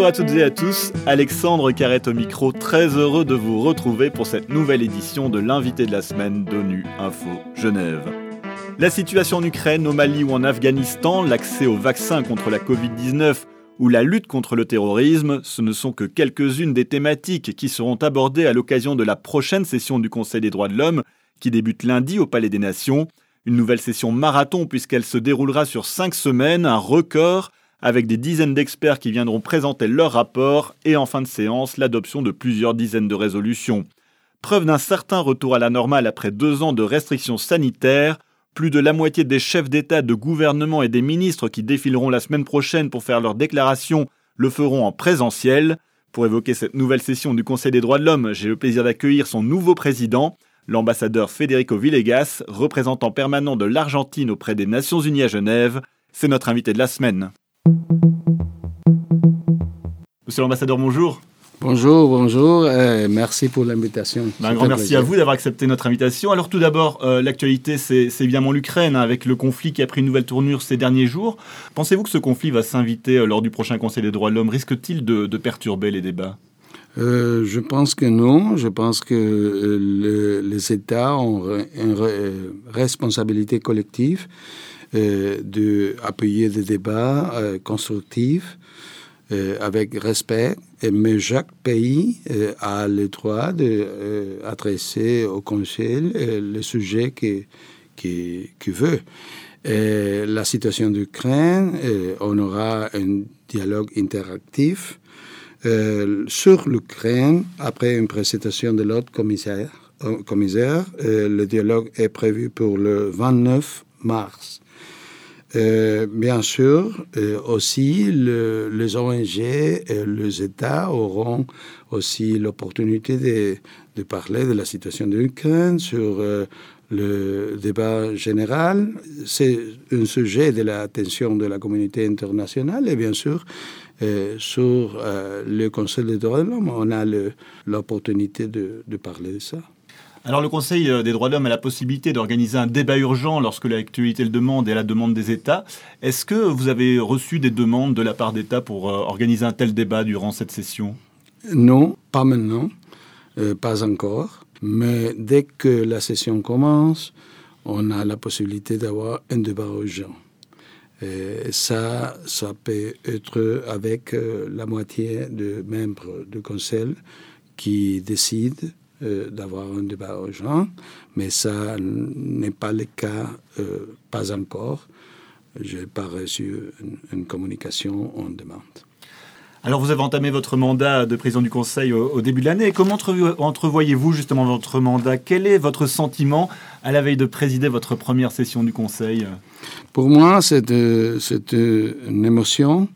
Bonjour à toutes et à tous, Alexandre Carrette au micro, très heureux de vous retrouver pour cette nouvelle édition de l'invité de la semaine d'ONU Info Genève. La situation en Ukraine, au Mali ou en Afghanistan, l'accès aux vaccins contre la Covid-19 ou la lutte contre le terrorisme, ce ne sont que quelques-unes des thématiques qui seront abordées à l'occasion de la prochaine session du Conseil des droits de l'homme qui débute lundi au Palais des Nations. Une nouvelle session marathon puisqu'elle se déroulera sur cinq semaines, un record avec des dizaines d'experts qui viendront présenter leur rapport et en fin de séance l'adoption de plusieurs dizaines de résolutions. Preuve d'un certain retour à la normale après deux ans de restrictions sanitaires, plus de la moitié des chefs d'État, de gouvernement et des ministres qui défileront la semaine prochaine pour faire leurs déclarations le feront en présentiel. Pour évoquer cette nouvelle session du Conseil des droits de l'homme, j'ai le plaisir d'accueillir son nouveau président, l'ambassadeur Federico Villegas, représentant permanent de l'Argentine auprès des Nations Unies à Genève. C'est notre invité de la semaine. Monsieur l'ambassadeur, bonjour. Bonjour, bonjour, et merci pour l'invitation. Ben, un grand merci à vous d'avoir accepté notre invitation. Alors tout d'abord, euh, l'actualité, c'est évidemment l'Ukraine, hein, avec le conflit qui a pris une nouvelle tournure ces derniers jours. Pensez-vous que ce conflit va s'inviter euh, lors du prochain Conseil des droits de l'homme? Risque-t-il de, perturber les débats? Euh, je pense que non. Je pense que les États ont une responsabilité collective d'appuyer des débats constructifs avec respect, mais chaque pays euh, a le droit d'adresser euh, au Conseil le sujet qu'il qui, veut. la situation d'Ukraine, on aura un dialogue interactif sur l'Ukraine après une présentation de l'autre commissaire le dialogue est prévu pour le 29 mars. Euh, bien sûr, euh, aussi, les ONG et les États auront aussi l'opportunité de, parler de la situation de l'Ukraine sur euh, le débat général. C'est un sujet de l'attention de la communauté internationale et bien sûr, sur le Conseil des droits de l'homme, on a l'opportunité de parler de ça. Alors le Conseil euh, des droits de l'homme a la possibilité d'organiser un débat urgent lorsque l'actualité le demande et la demande des États. Est-ce que vous avez reçu des demandes de la part d'États pour euh, organiser un tel débat durant cette session? Non, pas maintenant, euh, pas encore. Mais dès que la session commence, on a la possibilité d'avoir un débat urgent. Et ça, ça peut être avec la moitié des membres du Conseil qui décident euh, d'avoir un débat urgent, mais ça n'est pas le cas, euh, pas encore. Je n'ai pas reçu une, communication en demande. Alors vous avez entamé votre mandat de président du Conseil au, début de l'année. Comment entrevoyez-vous justement votre mandat? Quel est votre sentiment à la veille de présider votre première session du Conseil? Pour moi, c'est une émotion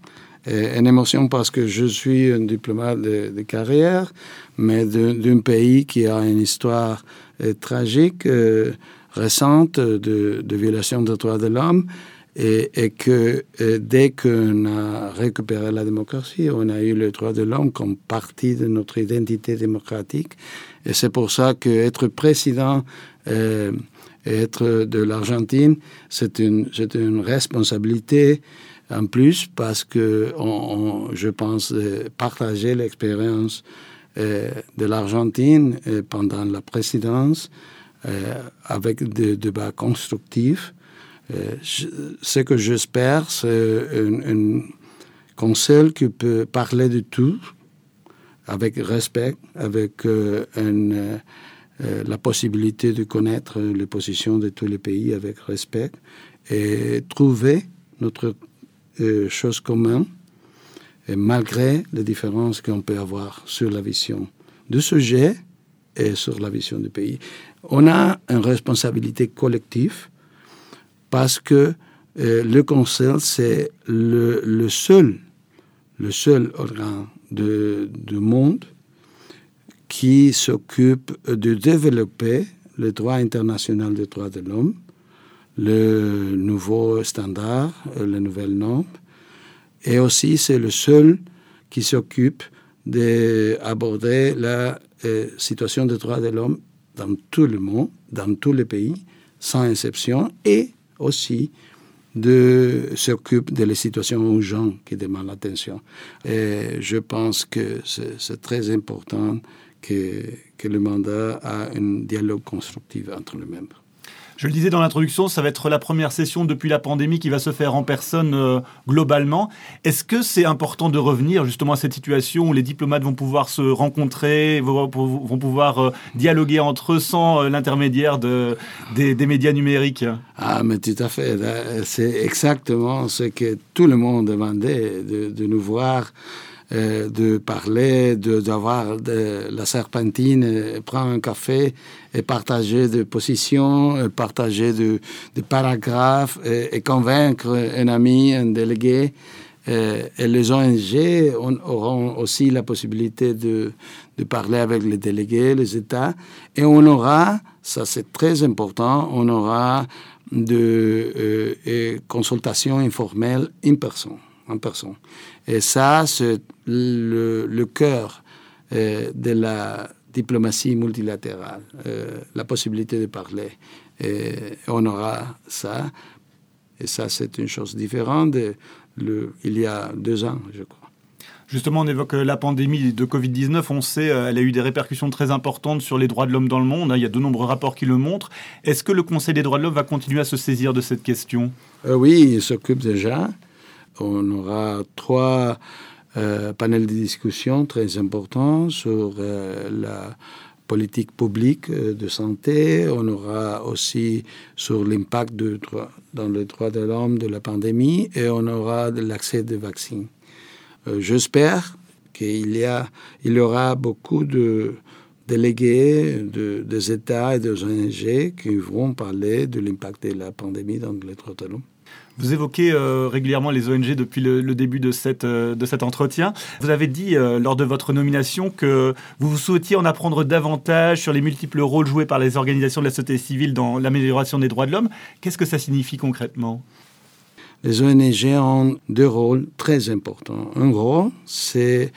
une émotion parce que je suis un diplomate de, carrière, mais d'un pays qui a une histoire euh, tragique, euh, récente, de, violation des droits de l'homme, et, que euh, dès qu'on a récupéré la démocratie, on a eu le droit de l'homme comme partie de notre identité démocratique. Et c'est pour ça qu'être président et être de l'Argentine, c'est une, une responsabilité en plus parce que je pense euh, partager l'expérience euh, de l'Argentine euh, pendant la présidence avec des débats constructifs. ce que j'espère, c'est un, conseil qui peut parler de tout avec respect, avec la possibilité de connaître les positions de tous les pays avec respect et trouver notre euh, choses communes, et malgré les différences qu'on peut avoir sur la vision du sujet et sur la vision du pays. On a une responsabilité collective parce que euh, le Conseil, c'est le, le, seul, le seul organe du monde qui s'occupe de développer le droit international des droits de l'homme le nouveau standard, euh, les nouvelles normes. Et aussi, c'est le seul qui s'occupe d'aborder la euh, situation des droits de l'homme dans tout le monde, dans tous les pays, sans exception, et aussi de s'occuper de les situations aux gens qui demandent l'attention. Et je pense que c'est très important que, que le mandat a un dialogue constructif entre les membres. Je le disais dans l'introduction, ça va être la première session depuis la pandémie qui va se faire en personne euh, globalement. Est-ce que c'est important de revenir justement à cette situation où les diplomates vont pouvoir se rencontrer, vont, pouvoir euh, dialoguer entre eux sans euh, l'intermédiaire de, des, médias numériques? Ah, mais tout à fait. C'est exactement ce que tout le monde demandait, de, de nous voir euh, de parler, d'avoir de, la serpentine, euh, prendre un café et partager des positions, euh, partager des de paragraphes et, convaincre un ami, un délégué. et les ONG auront aussi la possibilité de, de, parler avec les délégués, les États. Et on aura, ça c'est très important, on aura de consultations informelles en personne. En personne. Et ça, c'est le, le cœur euh, de la diplomatie multilatérale, euh, la possibilité de parler. Et on aura ça. Et ça, c'est une chose différente de le, il y a deux ans, je crois. Justement, on évoque la pandémie de Covid-19. On sait, euh, elle a eu des répercussions très importantes sur les droits de l'homme dans le monde. Il y a de nombreux rapports qui le montrent. Est-ce que le Conseil des droits de l'homme va continuer à se saisir de cette question? Oui, il s'occupe déjà. On aura trois euh, panels de discussion très importants sur euh, la politique publique euh, de santé. On aura aussi sur l'impact dans les droits de l'homme de la pandémie et on aura l'accès des vaccins. J'espère qu'il y, y aura beaucoup de délégués de, des États et des ONG qui vont parler de l'impact de la pandémie dans les droits de l'homme. Vous évoquez euh, régulièrement les ONG depuis le, début de, cette, euh, de cet entretien. Vous avez dit euh, lors de votre nomination que vous souhaitiez en apprendre davantage sur les multiples rôles joués par les organisations de la société civile dans l'amélioration des droits de l'homme. Qu'est-ce que ça signifie concrètement? Les ONG ont deux rôles très importants. Un rôle, c'est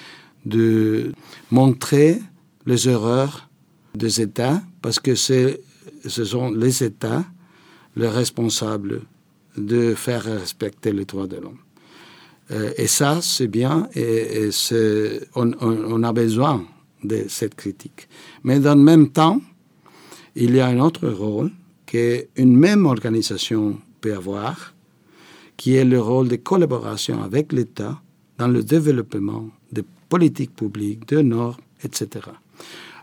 de montrer les erreurs des États, parce que ce sont les États les responsables de faire respecter les droits de l'homme. Euh, et ça, c'est bien, et, on, a besoin de cette critique. Mais dans le même temps, il y a un autre rôle qu'une même organisation peut avoir, qui est le rôle de collaboration avec l'État dans le développement des politiques publiques, de normes, etc.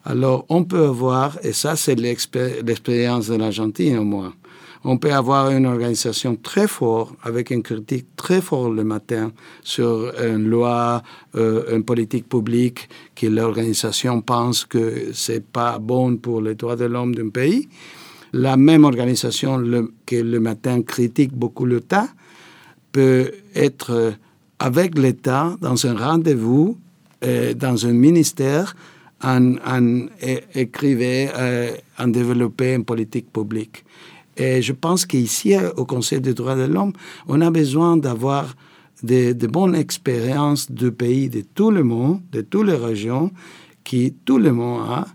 Alors, on peut avoir, et ça c'est l'expérience de l'Argentine au moins, on peut avoir une organisation très forte, avec une critique très forte le matin sur une loi, euh, une politique publique que l'organisation pense que c'est pas bon pour les droits de l'homme d'un pays. La même organisation le, que le matin critique beaucoup l'État peut être avec l'État dans un rendez-vous, euh, dans un ministère, en, en écrivait, euh, en développer une politique publique. Et je pense qu'ici, au Conseil des droits de l'homme, on a besoin d'avoir de, bonnes expériences de pays de tout le monde, de toutes les régions, qui tout le monde a,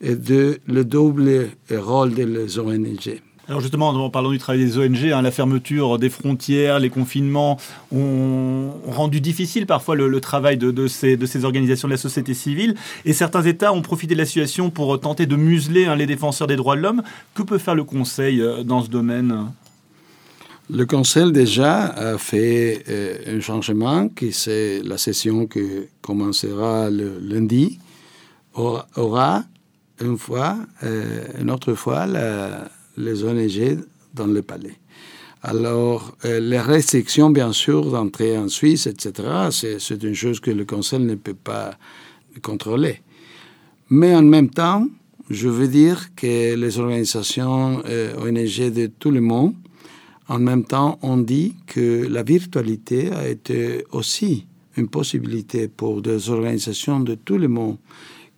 et de le double rôle des ONG. Alors justement, en parlant du travail des ONG, hein, la fermeture des frontières, les confinements ont rendu difficile parfois le, travail de, ces, organisations de la société civile. Et certains États ont profité de la situation pour tenter de museler hein, les défenseurs des droits de l'homme. Que peut faire le Conseil euh, dans ce domaine? Le Conseil déjà a fait euh, un changement, qui c'est la session qui commencera le lundi, aura une fois, euh, une autre fois, la, les ONG dans le palais. Alors, euh, les restrictions, bien sûr, d'entrer en Suisse, etc., c'est une chose que le Conseil ne peut pas contrôler. Mais en même temps, je veux dire que les organisations euh, ONG de tout le monde, en même temps, ont dit que la virtualité a été aussi une possibilité pour des organisations de tout le monde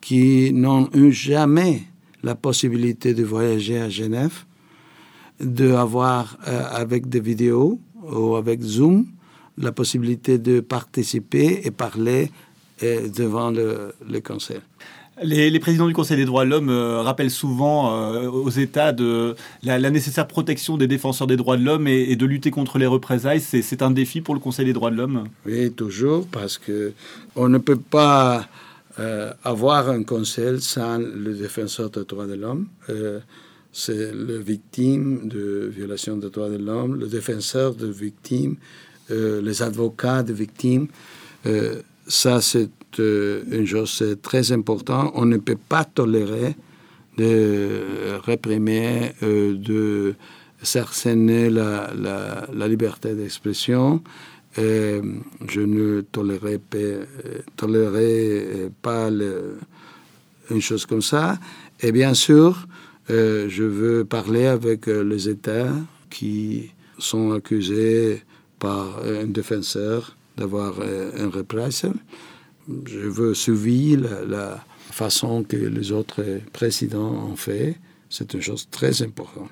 qui n'ont eu jamais la possibilité de voyager à Genève d'avoir euh, avec des vidéos ou avec Zoom la possibilité de participer et parler euh, devant le, le conseil. Les, présidents du Conseil des droits de l'homme euh, rappellent souvent euh, aux États de la, nécessaire protection des défenseurs des droits de l'homme et, de lutter contre les représailles. C'est un défi pour le Conseil des droits de l'homme? Oui, toujours, parce que on ne peut pas euh, avoir un conseil sans le défenseur des droits de l'homme. C'est le victime de violation des droits de l'homme, le défenseur de victimes, les avocats de victimes. ça, c'est euh, une chose très importante. On ne peut pas tolérer de réprimer, euh, de cercener la, la, liberté d'expression. je ne tolérerai pas une chose comme ça. Et bien sûr, euh, je veux parler avec les États qui sont accusés par un défenseur d'avoir un représailles je veux suivre la, façon que les autres présidents ont fait. C'est une chose très importante.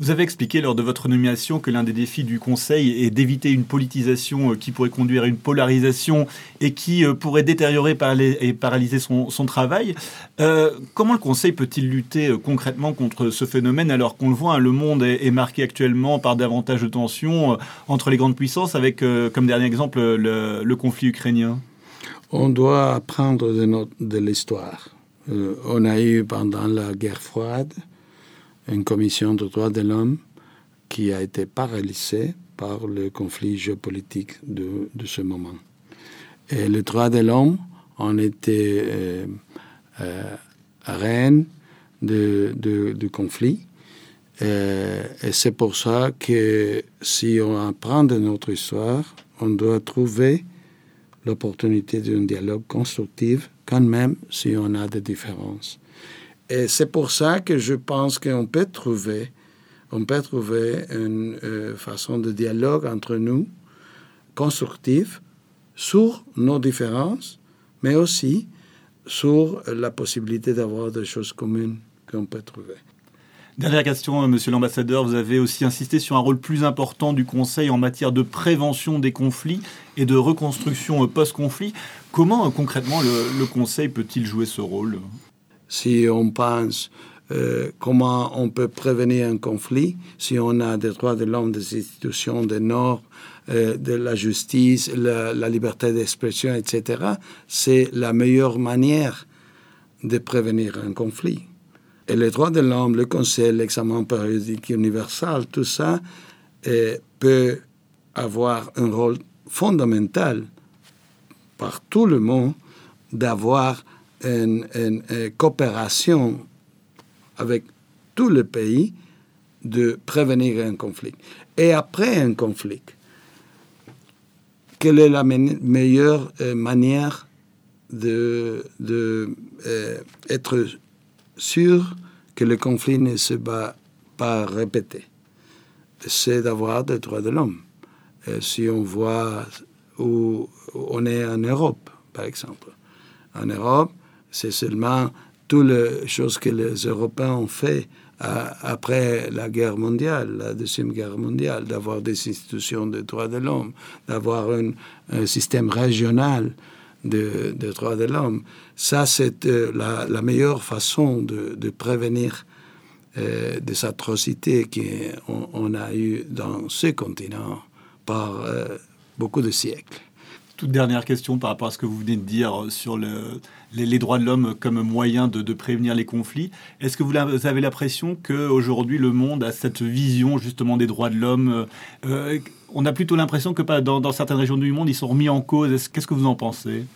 Vous avez expliqué lors de votre nomination que l'un des défis du Conseil est d'éviter une politisation euh, qui pourrait conduire à une polarisation et qui euh, pourrait détériorer et paralyser son, travail. Euh, comment le Conseil peut-il lutter concrètement contre ce phénomène alors qu'on le voit, hein, le monde est, marqué actuellement par davantage de tensions entre les grandes puissances avec comme dernier exemple le conflit ukrainien? On doit apprendre de, de l'histoire. On a eu pendant la guerre froide une commission de droits de l'homme qui a été paralysée par le conflit géopolitique de, ce moment. Et les droits de l'homme ont été euh, euh, reine du conflit. et c'est pour ça que si on apprend de notre histoire, on doit trouver l'opportunité d'un dialogue constructif, quand même si on a des différences. Et c'est pour ça que je pense qu'on peut trouver, on peut trouver une euh, façon de dialogue entre nous constructive sur nos différences, mais aussi sur la possibilité d'avoir des choses communes qu'on peut trouver. Dernière question, euh, monsieur l'ambassadeur. Vous avez aussi insisté sur un rôle plus important du Conseil en matière de prévention des conflits et de reconstruction euh, post-conflit. Comment concrètement le, Conseil peut-il jouer ce rôle? Si on pense comment on peut prévenir un conflit, si on a des droits de l'homme, des institutions, des normes, de la justice, la, liberté d'expression, etc., c'est la meilleure manière de prévenir un conflit. Et les droits de l'homme, le conseil, l'examen périodique universel, tout ça peut avoir un rôle fondamental par tout le monde d'avoir une, coopération avec tous les pays de prévenir un conflit. Et après un conflit, quelle est la meilleure euh, manière de, de euh, sûr que le conflit ne se va pas répéter. C'est d'avoir des droits de l'homme. Si on voit où on est en Europe, par exemple. En Europe, c'est seulement toutes les choses que les Européens ont fait après la guerre mondiale, la deuxième guerre mondiale, d'avoir des institutions de droits de l'homme, d'avoir un, système régional de, droits de l'homme. Ça, c'est euh, la, meilleure façon de, prévenir euh, des atrocités qu'on on a eues dans ce continent par euh, beaucoup de siècles. Toute dernière question par rapport à ce que vous venez de dire sur les, droits de l'homme comme moyen de, prévenir les conflits. Est-ce que vous avez l'impression qu'aujourd'hui le monde a cette vision justement des droits de l'homme On a plutôt l'impression que dans, dans, certaines régions du monde, ils sont remis en cause. Qu'est-ce que vous en pensez?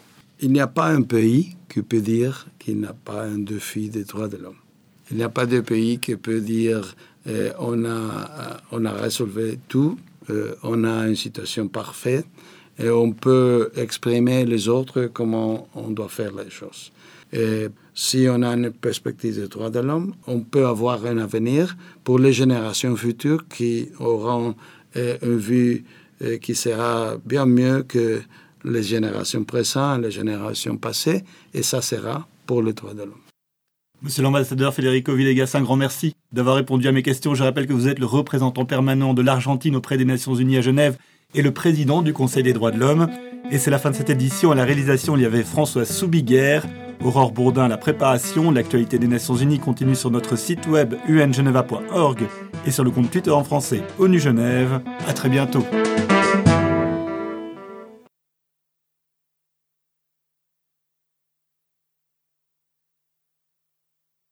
Il n'y a pas un pays qui peut dire qu'il n'a pas un défi des droits de l'homme. Il n'y a pas de pays qui peut dire euh, on, a, euh, on a résolu tout, euh, on a une situation parfaite et on peut exprimer les autres comment on doit faire les choses. Et si on a une perspective des droits de l'homme, on peut avoir un avenir pour les générations futures qui auront une vue qui sera bien mieux que les générations présentes, les générations passées, et ça sera pour les droits de l'homme. Monsieur l'ambassadeur Federico Villegas, un grand merci d'avoir répondu à mes questions. Je rappelle que vous êtes le représentant permanent de l'Argentine auprès des Nations Unies à Genève et le président du Conseil des droits de l'homme. Et c'est la fin de cette édition. À la réalisation, il y avait François Soubiguerre. Aurore Bourdin la préparation, l'actualité des Nations Unies continue sur notre site web ungeneva.org et sur le compte Twitter en français ONU Genève. À très bientôt.